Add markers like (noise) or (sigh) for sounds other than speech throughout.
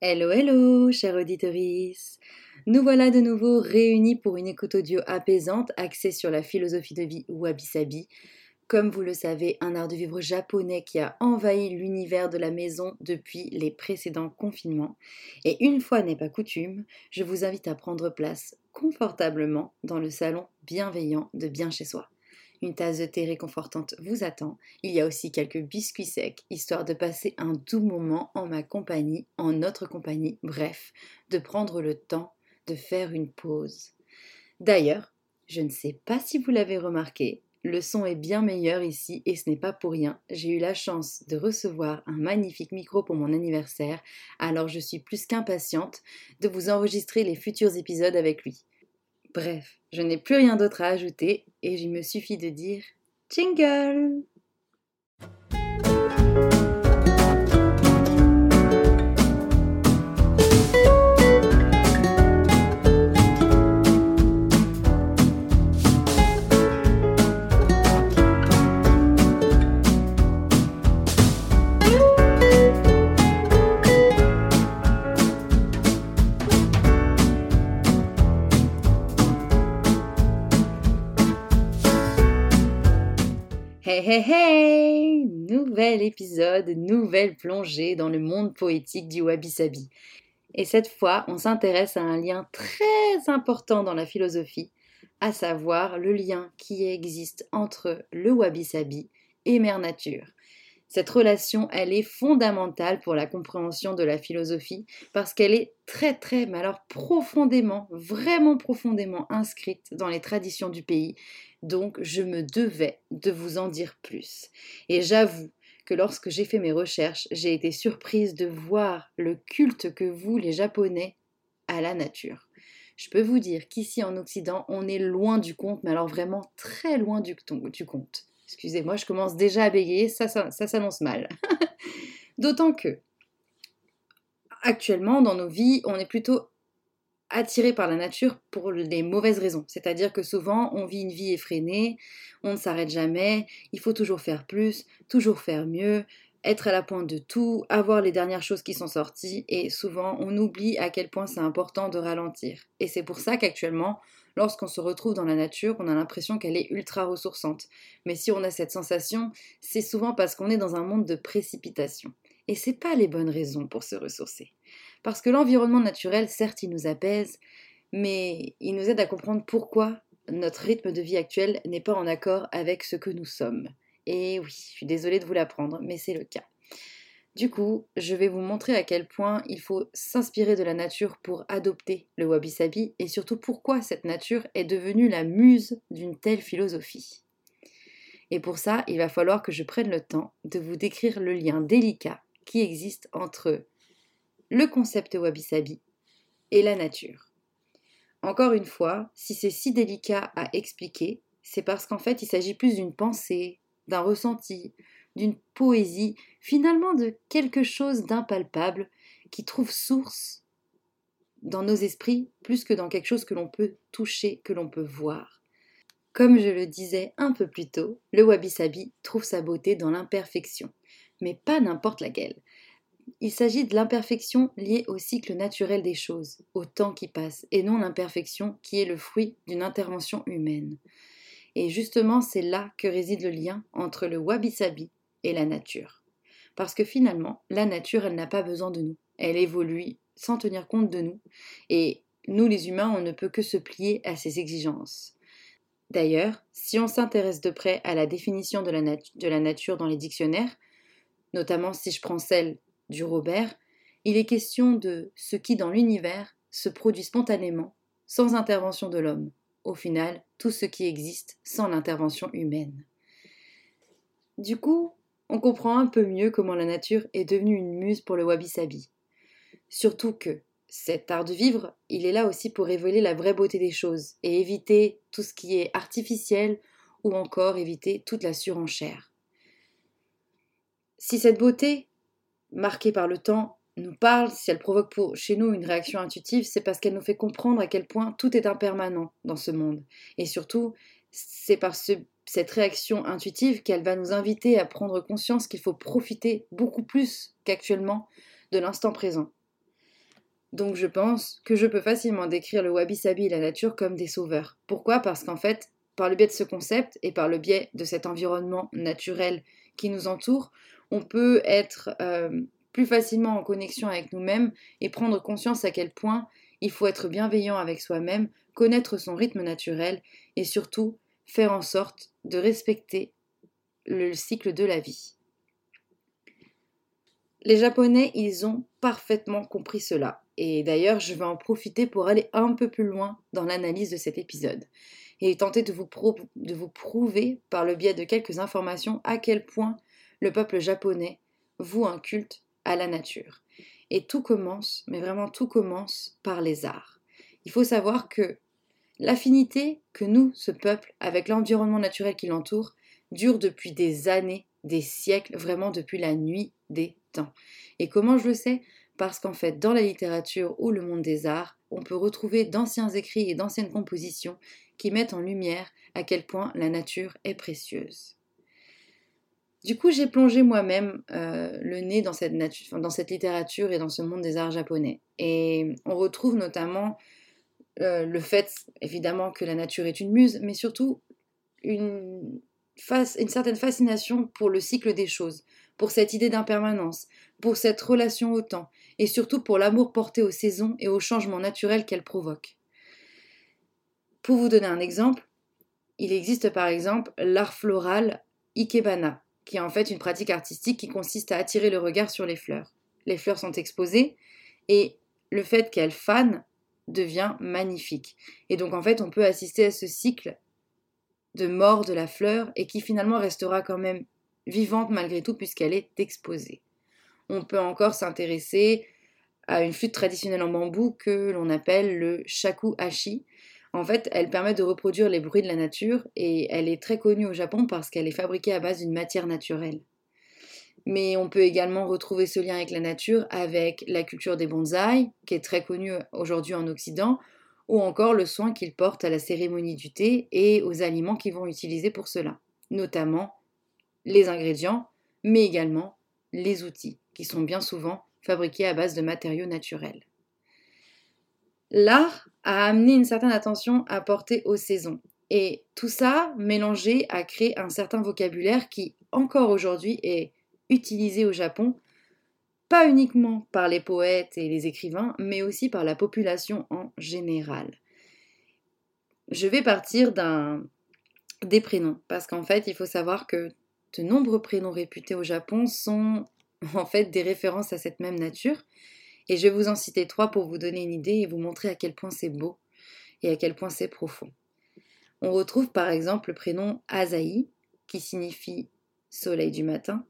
Hello, hello, chère auditorice. Nous voilà de nouveau réunis pour une écoute audio apaisante axée sur la philosophie de vie wabi-sabi. Comme vous le savez, un art de vivre japonais qui a envahi l'univers de la maison depuis les précédents confinements. Et une fois n'est pas coutume, je vous invite à prendre place confortablement dans le salon bienveillant de bien chez soi. Une tasse de thé réconfortante vous attend. Il y a aussi quelques biscuits secs, histoire de passer un doux moment en ma compagnie, en notre compagnie, bref, de prendre le temps de faire une pause. D'ailleurs, je ne sais pas si vous l'avez remarqué, le son est bien meilleur ici et ce n'est pas pour rien. J'ai eu la chance de recevoir un magnifique micro pour mon anniversaire, alors je suis plus qu'impatiente de vous enregistrer les futurs épisodes avec lui. Bref, je n'ai plus rien d'autre à ajouter et il me suffit de dire jingle Hey hey Nouvel épisode, nouvelle plongée dans le monde poétique du wabi-sabi. Et cette fois, on s'intéresse à un lien très important dans la philosophie, à savoir le lien qui existe entre le wabi-sabi et Mère Nature. Cette relation, elle est fondamentale pour la compréhension de la philosophie parce qu'elle est très très, mais alors profondément, vraiment profondément inscrite dans les traditions du pays donc je me devais de vous en dire plus. Et j'avoue que lorsque j'ai fait mes recherches, j'ai été surprise de voir le culte que vous, les Japonais, à la nature. Je peux vous dire qu'ici en Occident, on est loin du compte, mais alors vraiment très loin du, compte. Excusez-moi, je commence déjà à bégayer, ça, s'annonce mal. (laughs) D'autant que, actuellement, dans nos vies, on est plutôt attiré par la nature pour les mauvaises raisons. C'est-à-dire que souvent, on vit une vie effrénée, on ne s'arrête jamais, il faut toujours faire plus, toujours faire mieux, être à la pointe de tout, avoir les dernières choses qui sont sorties, et souvent, on oublie à quel point c'est important de ralentir. Et c'est pour ça qu'actuellement, lorsqu'on se retrouve dans la nature, on a l'impression qu'elle est ultra ressourçante. Mais si on a cette sensation, c'est souvent parce qu'on est dans un monde de précipitation. Et c'est pas les bonnes raisons pour se ressourcer. Parce que l'environnement naturel, certes, il nous apaise, mais il nous aide à comprendre pourquoi notre rythme de vie actuel n'est pas en accord avec ce que nous sommes. Et oui, je suis désolée de vous l'apprendre, mais c'est le cas. Du coup, je vais vous montrer à quel point il faut s'inspirer de la nature pour adopter le wabi-sabi et surtout pourquoi cette nature est devenue la muse d'une telle philosophie. Et pour ça, il va falloir que je prenne le temps de vous décrire le lien délicat qui existe entre le concept wabi-sabi et la nature. Encore une fois, si c'est si délicat à expliquer, c'est parce qu'en fait il s'agit plus d'une pensée, d'un ressenti, d'une poésie, finalement de quelque chose d'impalpable qui trouve source dans nos esprits plus que dans quelque chose que l'on peut toucher, que l'on peut voir. Comme je le disais un peu plus tôt, le wabi-sabi trouve sa beauté dans l'imperfection, mais pas n'importe laquelle. Il s'agit de l'imperfection liée au cycle naturel des choses, au temps qui passe, et non l'imperfection qui est le fruit d'une intervention humaine. Et justement, c'est là que réside le lien entre le wabi-sabi et la nature. Parce que finalement, la nature, elle n'a pas besoin de nous. Elle évolue sans tenir compte de nous. Et nous, les humains, on ne peut que se plier à ses exigences. D'ailleurs, si on s'intéresse de près à la définition de la, de la nature dans les dictionnaires, notamment si je prends celle du Robert, il est question de ce qui dans l'univers se produit spontanément, sans intervention de l'homme. Au final, tout ce qui existe sans l'intervention humaine. Du coup, on comprend un peu mieux comment la nature est devenue une muse pour le wabi-sabi. Surtout que cet art de vivre, il est là aussi pour révéler la vraie beauté des choses et éviter tout ce qui est artificiel ou encore éviter toute la surenchère. Si cette beauté, marquée par le temps, nous parle, si elle provoque pour, chez nous une réaction intuitive, c'est parce qu'elle nous fait comprendre à quel point tout est impermanent dans ce monde. Et surtout, c'est par cette réaction intuitive qu'elle va nous inviter à prendre conscience qu'il faut profiter beaucoup plus qu'actuellement de l'instant présent. Donc je pense que je peux facilement décrire le wabi-sabi et la nature comme des sauveurs. Pourquoi? Parce qu'en fait, par le biais de ce concept et par le biais de cet environnement naturel qui nous entoure, on peut être euh, plus facilement en connexion avec nous-mêmes et prendre conscience à quel point il faut être bienveillant avec soi-même, connaître son rythme naturel et surtout faire en sorte de respecter le cycle de la vie. Les Japonais, ils ont parfaitement compris cela. Et d'ailleurs, je vais en profiter pour aller un peu plus loin dans l'analyse de cet épisode et tenter de vous, de vous prouver par le biais de quelques informations à quel point le peuple japonais voue un culte à la nature. Et tout commence, mais vraiment tout commence par les arts. Il faut savoir que l'affinité que nous, ce peuple, avec l'environnement naturel qui l'entoure, dure depuis des années, des siècles, vraiment depuis la nuit des temps. Et comment je le sais? Parce qu'en fait, dans la littérature ou le monde des arts, on peut retrouver d'anciens écrits et d'anciennes compositions qui mettent en lumière à quel point la nature est précieuse. Du coup, j'ai plongé moi-même euh, le nez dans cette, dans cette littérature et dans ce monde des arts japonais. Et on retrouve notamment euh, le fait, évidemment, que la nature est une muse, mais surtout une, certaine fascination pour le cycle des choses, pour cette idée d'impermanence, pour cette relation au temps, et surtout pour l'amour porté aux saisons et aux changements naturels qu'elles provoquent. Pour vous donner un exemple, il existe par exemple l'art floral Ikebana, qui est en fait une pratique artistique qui consiste à attirer le regard sur les fleurs. Les fleurs sont exposées et le fait qu'elles fanent devient magnifique. Et donc en fait, on peut assister à ce cycle de mort de la fleur et qui finalement restera quand même vivante malgré tout puisqu'elle est exposée. On peut encore s'intéresser à une flûte traditionnelle en bambou que l'on appelle le shakuhachi, en fait, elle permet de reproduire les bruits de la nature et elle est très connue au Japon parce qu'elle est fabriquée à base d'une matière naturelle. Mais on peut également retrouver ce lien avec la nature avec la culture des bonsaïs, qui est très connue aujourd'hui en Occident, ou encore le soin qu'ils portent à la cérémonie du thé et aux aliments qu'ils vont utiliser pour cela, notamment les ingrédients, mais également les outils, qui sont bien souvent fabriqués à base de matériaux naturels. L'art a amené une certaine attention à porter aux saisons. Et tout ça mélangé a créé un certain vocabulaire qui, encore aujourd'hui, est utilisé au Japon, pas uniquement par les poètes et les écrivains, mais aussi par la population en général. Je vais partir d'un des prénoms, parce qu'en fait, il faut savoir que de nombreux prénoms réputés au Japon sont en fait des références à cette même nature, et je vais vous en citer trois pour vous donner une idée et vous montrer à quel point c'est beau et à quel point c'est profond. On retrouve par exemple le prénom Azaï, qui signifie soleil du matin.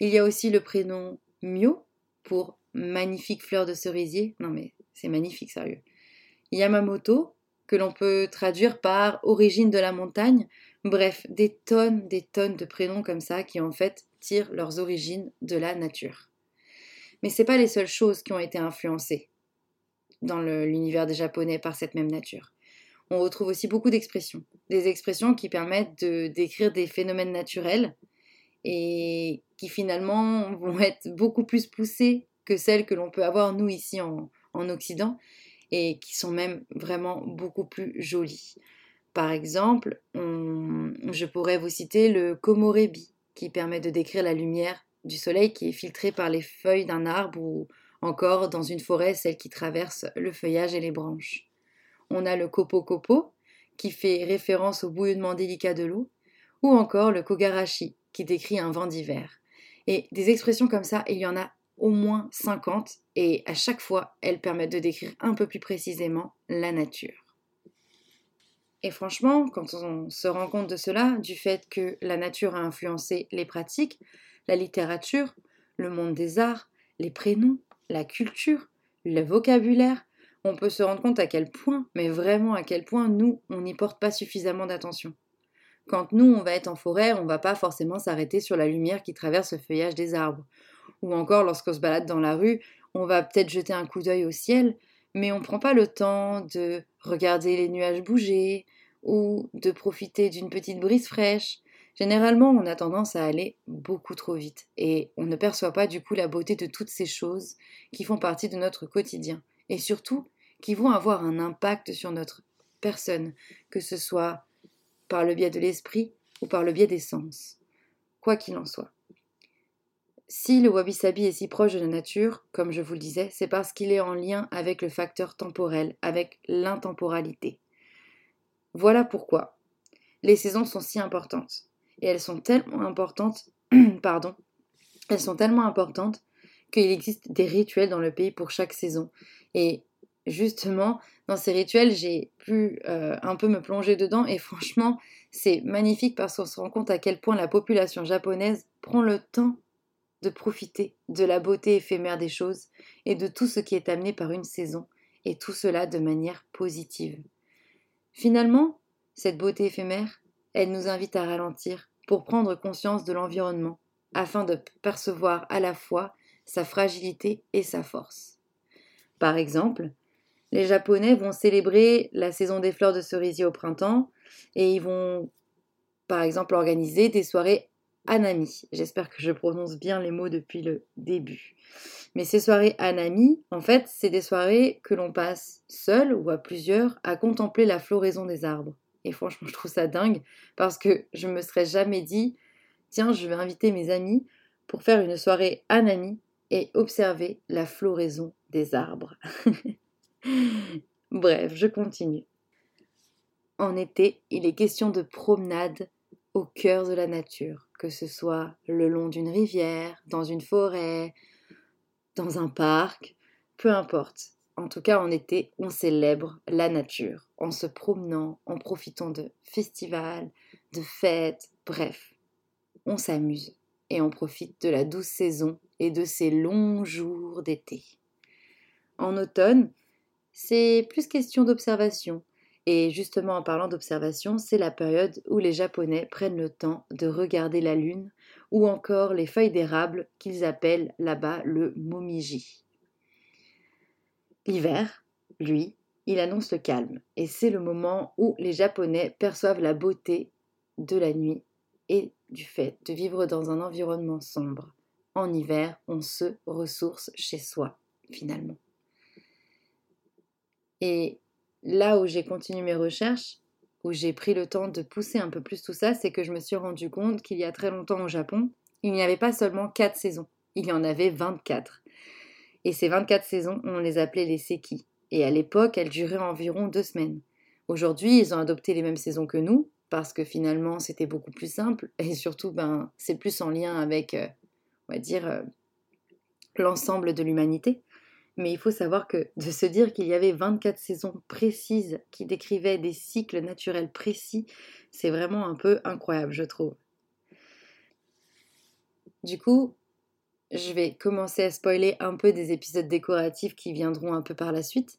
Il y a aussi le prénom Mio, pour magnifique fleur de cerisier. Non mais c'est magnifique, sérieux. Yamamoto, que l'on peut traduire par origine de la montagne. Bref, des tonnes, des tonnes de prénoms comme ça qui en fait tirent leurs origines de la nature. Mais ce pas les seules choses qui ont été influencées dans l'univers des Japonais par cette même nature. On retrouve aussi beaucoup d'expressions, des expressions qui permettent de décrire des phénomènes naturels et qui finalement (laughs) vont être beaucoup plus poussées que celles que l'on peut avoir nous ici en, en Occident et qui sont même vraiment beaucoup plus jolies. Par exemple, je pourrais vous citer le komorebi, qui permet de décrire la lumière du soleil qui est filtré par les feuilles d'un arbre ou encore dans une forêt celle qui traverse le feuillage et les branches. On a le kopo-kopo qui fait référence au bouillonnement délicat de l'eau ou encore le kogarashi qui décrit un vent d'hiver. Et des expressions comme ça, il y en a au moins 50 et à chaque fois, elles permettent de décrire un peu plus précisément la nature. Et franchement, quand on se rend compte de cela, du fait que la nature a influencé les pratiques, la littérature, le monde des arts, les prénoms, la culture, le vocabulaire, on peut se rendre compte à quel point, mais vraiment à quel point nous, on n'y porte pas suffisamment d'attention. Quand nous, on va être en forêt, on va pas forcément s'arrêter sur la lumière qui traverse le feuillage des arbres. Ou encore, lorsqu'on se balade dans la rue, on va peut-être jeter un coup d'œil au ciel, mais on ne prend pas le temps de regarder les nuages bouger, ou de profiter d'une petite brise fraîche, Généralement, on a tendance à aller beaucoup trop vite et on ne perçoit pas du coup la beauté de toutes ces choses qui font partie de notre quotidien et surtout qui vont avoir un impact sur notre personne, que ce soit par le biais de l'esprit ou par le biais des sens. Quoi qu'il en soit. Si le wabi-sabi est si proche de la nature, comme je vous le disais, c'est parce qu'il est en lien avec le facteur temporel, avec l'intemporalité. Voilà pourquoi les saisons sont si importantes. Et elles sont tellement importantes, (clears throat) pardon, elles sont tellement importantes qu'il existe des rituels dans le pays pour chaque saison. Et justement, dans ces rituels, j'ai pu euh, un peu me plonger dedans et franchement, c'est magnifique parce qu'on se rend compte à quel point la population japonaise prend le temps de profiter de la beauté éphémère des choses et de tout ce qui est amené par une saison, et tout cela de manière positive. Finalement, cette beauté éphémère, elle nous invite à ralentir pour prendre conscience de l'environnement, afin de percevoir à la fois sa fragilité et sa force. Par exemple, les Japonais vont célébrer la saison des fleurs de cerisier au printemps et ils vont, par exemple, organiser des soirées Anami. J'espère que je prononce bien les mots depuis le début. Mais ces soirées Anami, en fait, c'est des soirées que l'on passe seul ou à plusieurs à contempler la floraison des arbres. Et franchement, je trouve ça dingue parce que je me serais jamais dit, tiens, je vais inviter mes amis pour faire une soirée Anami et observer la floraison des arbres. (laughs) Bref, je continue. En été, il est question de promenade au cœur de la nature, que ce soit le long d'une rivière, dans une forêt, dans un parc, peu importe. En tout cas, en été, on célèbre la nature, en se promenant, en profitant de festivals, de fêtes, bref, on s'amuse et on profite de la douce saison et de ces longs jours d'été. En automne, c'est plus question d'observation, et justement, en parlant d'observation, c'est la période où les Japonais prennent le temps de regarder la lune ou encore les feuilles d'érable qu'ils appellent là-bas le momiji. L'hiver, lui, il annonce le calme et c'est le moment où les Japonais perçoivent la beauté de la nuit et du fait de vivre dans un environnement sombre. En hiver, on se ressource chez soi, finalement. Et là où j'ai continué mes recherches, où j'ai pris le temps de pousser un peu plus tout ça, c'est que je me suis rendu compte qu'il y a très longtemps au Japon, il n'y avait pas seulement 4 saisons, il y en avait 24. Et ces 24 saisons, on les appelait les seki. Et à l'époque, elles duraient environ deux semaines. Aujourd'hui, ils ont adopté les mêmes saisons que nous, parce que finalement, c'était beaucoup plus simple, et surtout, ben, c'est plus en lien avec, euh, on va dire, euh, l'ensemble de l'humanité. Mais il faut savoir que de se dire qu'il y avait 24 saisons précises qui décrivaient des cycles naturels précis, c'est vraiment un peu incroyable, je trouve. Du coup, je vais commencer à spoiler un peu des épisodes décoratifs qui viendront un peu par la suite.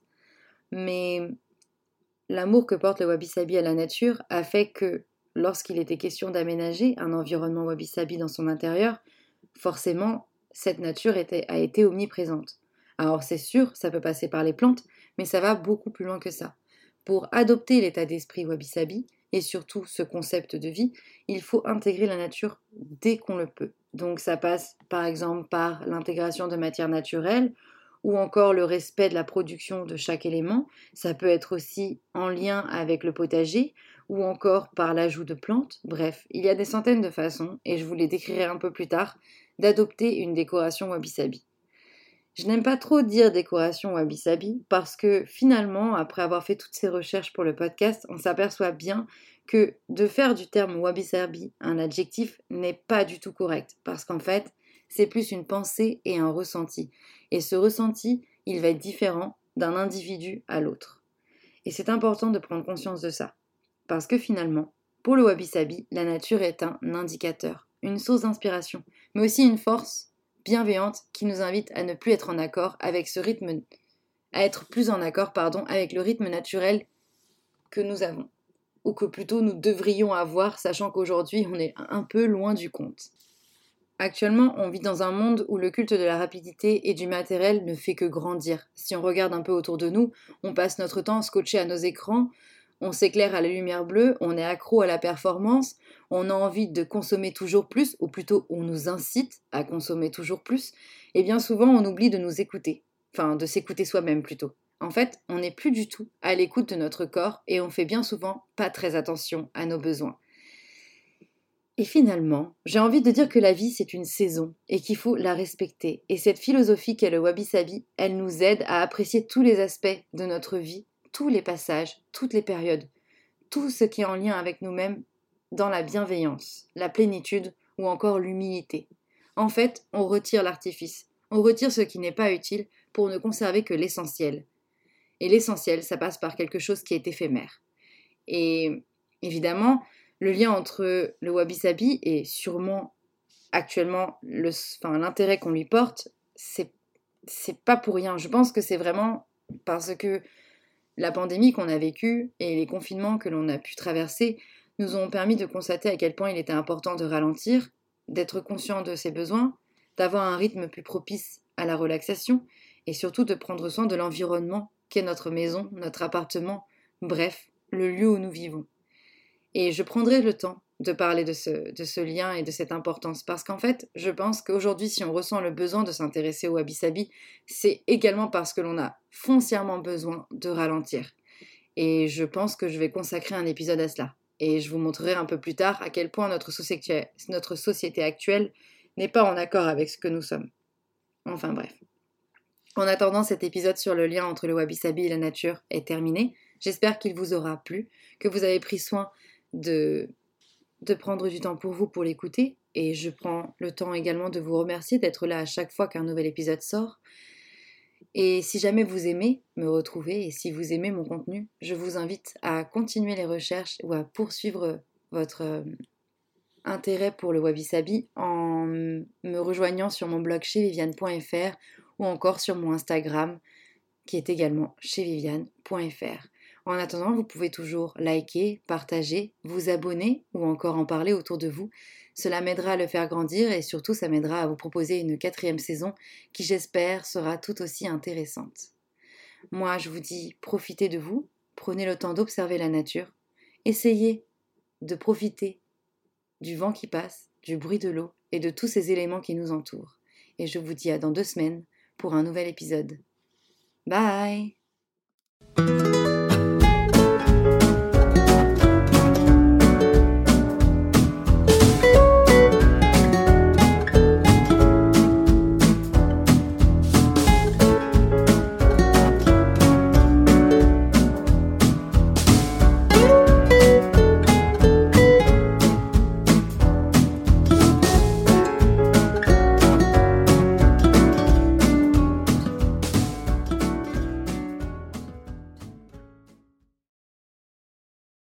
Mais l'amour que porte le wabi-sabi à la nature a fait que lorsqu'il était question d'aménager un environnement wabi-sabi dans son intérieur, forcément, cette nature a été omniprésente. Alors c'est sûr, ça peut passer par les plantes, mais ça va beaucoup plus loin que ça. Pour adopter l'état d'esprit wabi-sabi, et surtout ce concept de vie, il faut intégrer la nature dès qu'on le peut. Donc ça passe par exemple par l'intégration de matières naturelles ou encore le respect de la production de chaque élément. Ça peut être aussi en lien avec le potager ou encore par l'ajout de plantes. Bref, il y a des centaines de façons, et je vous les décrirai un peu plus tard, d'adopter une décoration wabi-sabi. Je n'aime pas trop dire décoration wabi-sabi parce que finalement, après avoir fait toutes ces recherches pour le podcast, on s'aperçoit bien que de faire du terme wabi-sabi un adjectif n'est pas du tout correct parce qu'en fait, c'est plus une pensée et un ressenti. Et ce ressenti, il va être différent d'un individu à l'autre. Et c'est important de prendre conscience de ça. Parce que finalement, pour le wabi-sabi, la nature est un indicateur, une source d'inspiration, mais aussi une force bienveillante qui nous invite à ne plus être en accord avec ce rythme, à être plus en accord, pardon, avec le rythme naturel que nous avons, ou que plutôt nous devrions avoir, sachant qu'aujourd'hui on est un peu loin du compte. Actuellement, on vit dans un monde où le culte de la rapidité et du matériel ne fait que grandir. Si on regarde un peu autour de nous, on passe notre temps scotché à nos écrans on s'éclaire à la lumière bleue, on est accro à la performance, on a envie de consommer toujours plus, ou plutôt on nous incite à consommer toujours plus, et bien souvent on oublie de nous écouter, enfin de s'écouter soi-même plutôt. En fait, on n'est plus du tout à l'écoute de notre corps et on fait bien souvent pas très attention à nos besoins. Et finalement, j'ai envie de dire que la vie c'est une saison et qu'il faut la respecter. Et cette philosophie qu'est le Wabi Sabi, elle nous aide à apprécier tous les aspects de notre vie, tous les passages, toutes les périodes, tout ce qui est en lien avec nous-mêmes dans la bienveillance, la plénitude ou encore l'humilité. En fait, on retire l'artifice, on retire ce qui n'est pas utile pour ne conserver que l'essentiel. Et l'essentiel, ça passe par quelque chose qui est éphémère. Et évidemment, le lien entre le wabi-sabi et sûrement actuellement l'intérêt qu'on lui porte, c'est pas pour rien. Je pense que c'est vraiment parce que la pandémie qu'on a vécue et les confinements que l'on a pu traverser nous ont permis de constater à quel point il était important de ralentir, d'être conscient de ses besoins, d'avoir un rythme plus propice à la relaxation et surtout de prendre soin de l'environnement qu'est notre maison, notre appartement, bref, le lieu où nous vivons. Et je prendrai le temps de parler de ce, de ce lien et de cette importance, parce qu'en fait, je pense qu'aujourd'hui, si on ressent le besoin de s'intéresser au wabi-sabi, c'est également parce que l'on a foncièrement besoin de ralentir. Et je pense que je vais consacrer un épisode à cela. Et je vous montrerai un peu plus tard à quel point notre société, notre société actuelle n'est pas en accord avec ce que nous sommes. Enfin bref. En attendant, cet épisode sur le lien entre le wabi-sabi et la nature est terminé. J'espère qu'il vous aura plu, que vous avez pris soin de, de prendre du temps pour vous pour l'écouter. Et je prends le temps également de vous remercier d'être là à chaque fois qu'un nouvel épisode sort. Et si jamais vous aimez me retrouver et si vous aimez mon contenu, je vous invite à continuer les recherches ou à poursuivre votre euh, intérêt pour le wabi-sabi en me rejoignant sur mon blog chez viviane.fr ou encore sur mon Instagram qui est également chez viviane.fr. En attendant, vous pouvez toujours liker, partager, vous abonner ou encore en parler autour de vous. Cela m'aidera à le faire grandir et surtout ça m'aidera à vous proposer une quatrième saison qui j'espère sera tout aussi intéressante. Moi je vous dis profitez de vous, prenez le temps d'observer la nature, essayez de profiter du vent qui passe, du bruit de l'eau et de tous ces éléments qui nous entourent. Et je vous dis à dans deux semaines pour un nouvel épisode. Bye